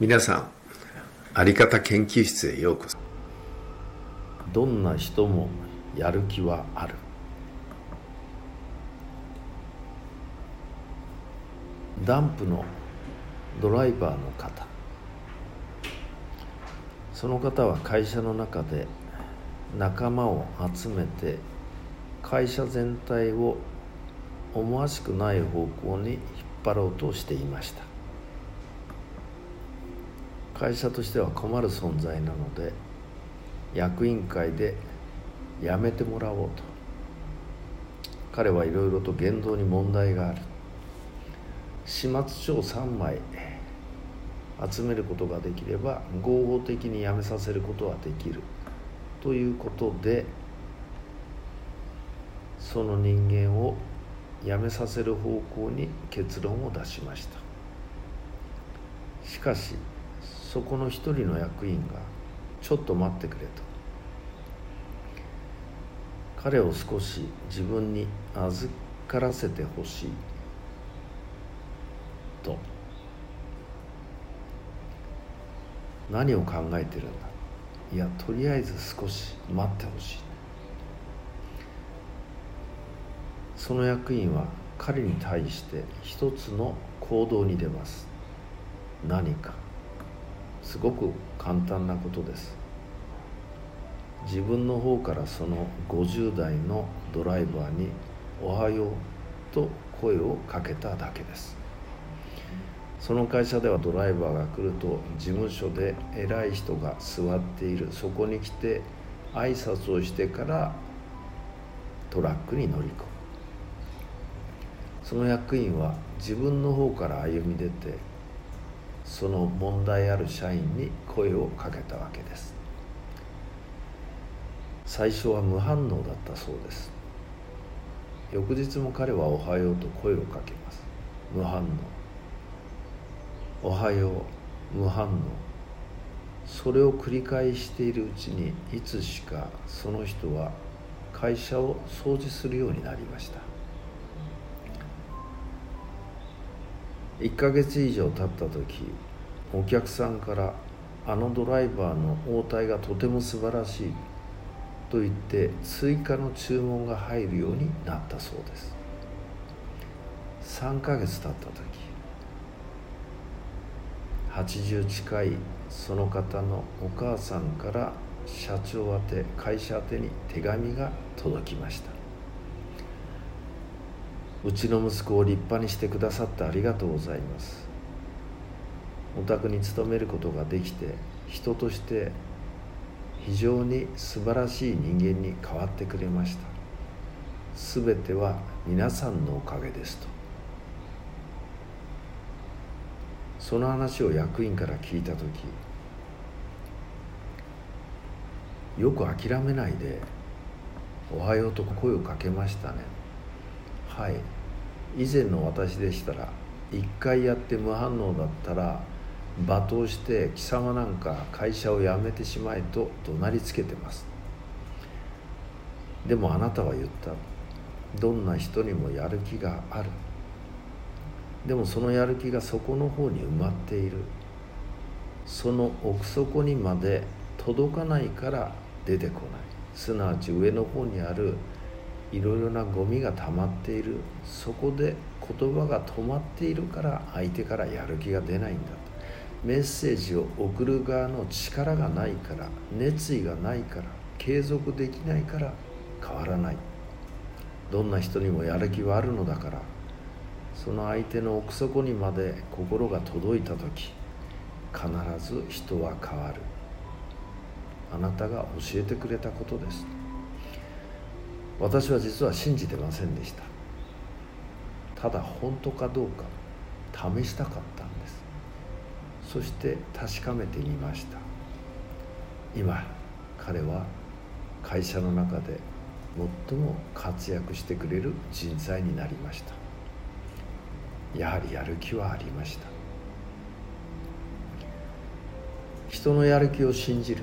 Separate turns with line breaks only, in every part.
皆さんあり方研究室へようこそ。
どんな人もやる気はある。ダンプのドライバーの方。その方は会社の中で仲間を集めて会社全体を思わしくない方向に引っ張ろうとしていました。会社としては困る存在なので役員会で辞めてもらおうと。彼はいろいろと言動に問題がある。始末書を3枚集めることができれば合法的に辞めさせることはできる。ということでその人間を辞めさせる方向に結論を出しました。しかしそこの一人の役員が「ちょっと待ってくれ」と。彼を少し自分に預からせてほしいと。何を考えてるんだ。いやとりあえず少し待ってほしい。その役員は彼に対して一つの行動に出ます。何か。すごく簡単なことです。自分の方からその50代のドライバーに「おはよう」と声をかけただけです。その会社ではドライバーが来ると事務所で偉い人が座っている。そこに来て挨拶をしてからトラックに乗り込む。その役員は自分の方から歩み出てその問題ある社員に声をかけたわけです。最初は無反応だったそうです。翌日も彼は「おはよう」と声をかけます。無反応「おはよう」無反応。それを繰り返しているうちにいつしかその人は会社を掃除するようになりました。1ヶ月以上経った時お客さんから「あのドライバーの応対がとても素晴らしい」と言って追加の注文が入るようになったそうです。3ヶ月経った時80近いその方のお母さんから社長宛て会社宛てに手紙が届きました。うちの息子を立派にしてくださってありがとうございます。お宅に勤めることができて人として非常に素晴らしい人間に変わってくれました。全ては皆さんのおかげですと。その話を役員から聞いた時よく諦めないで「おはよう」と声をかけましたね。はい。以前の私でしたら一回やって無反応だったら罵倒して貴様なんか会社を辞めてしまえと怒鳴りつけてます。でもあなたは言った。どんな人にもやる気がある。でもそのやる気が底の方に埋まっている。その奥底にまで届かないから出てこない。すなわち上の方にあるいろいろなゴミが溜まっている。そこで言葉が止まっているから相手からやる気が出ないんだメッセージを送る側の力がないから熱意がないから継続できないから変わらない。どんな人にもやる気はあるのだから。その相手の奥底にまで心が届いた時必ず人は変わる。あなたが教えてくれたことです。私は実は信じてませんでした。ただ本当かどうか試したかったんです。そして確かめてみました。今彼は会社の中で最も活躍してくれる人材になりました。やはりやる気はありました。人のやる気を信じる。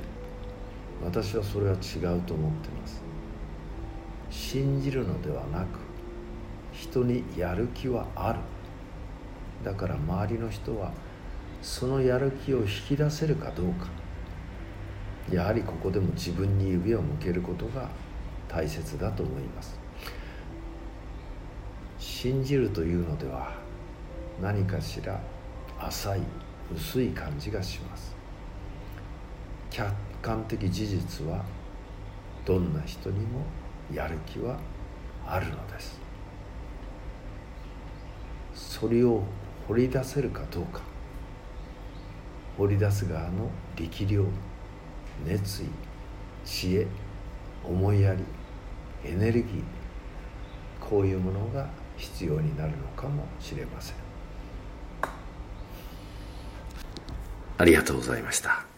私はそれは違うと思ってます。信じるのではなく人にやる気はある。だから周りの人はそのやる気を引き出せるかどうか。やはりここでも自分に指を向けることが大切だと思います。信じるというのでは何かしら浅い薄い感じがします。客観的事実はどんな人にもやる気はあるのです。それを掘り出せるかどうか。掘り出す側の力量熱意知恵思いやりエネルギーこういうものが必要になるのかもしれません。
ありがとうございました。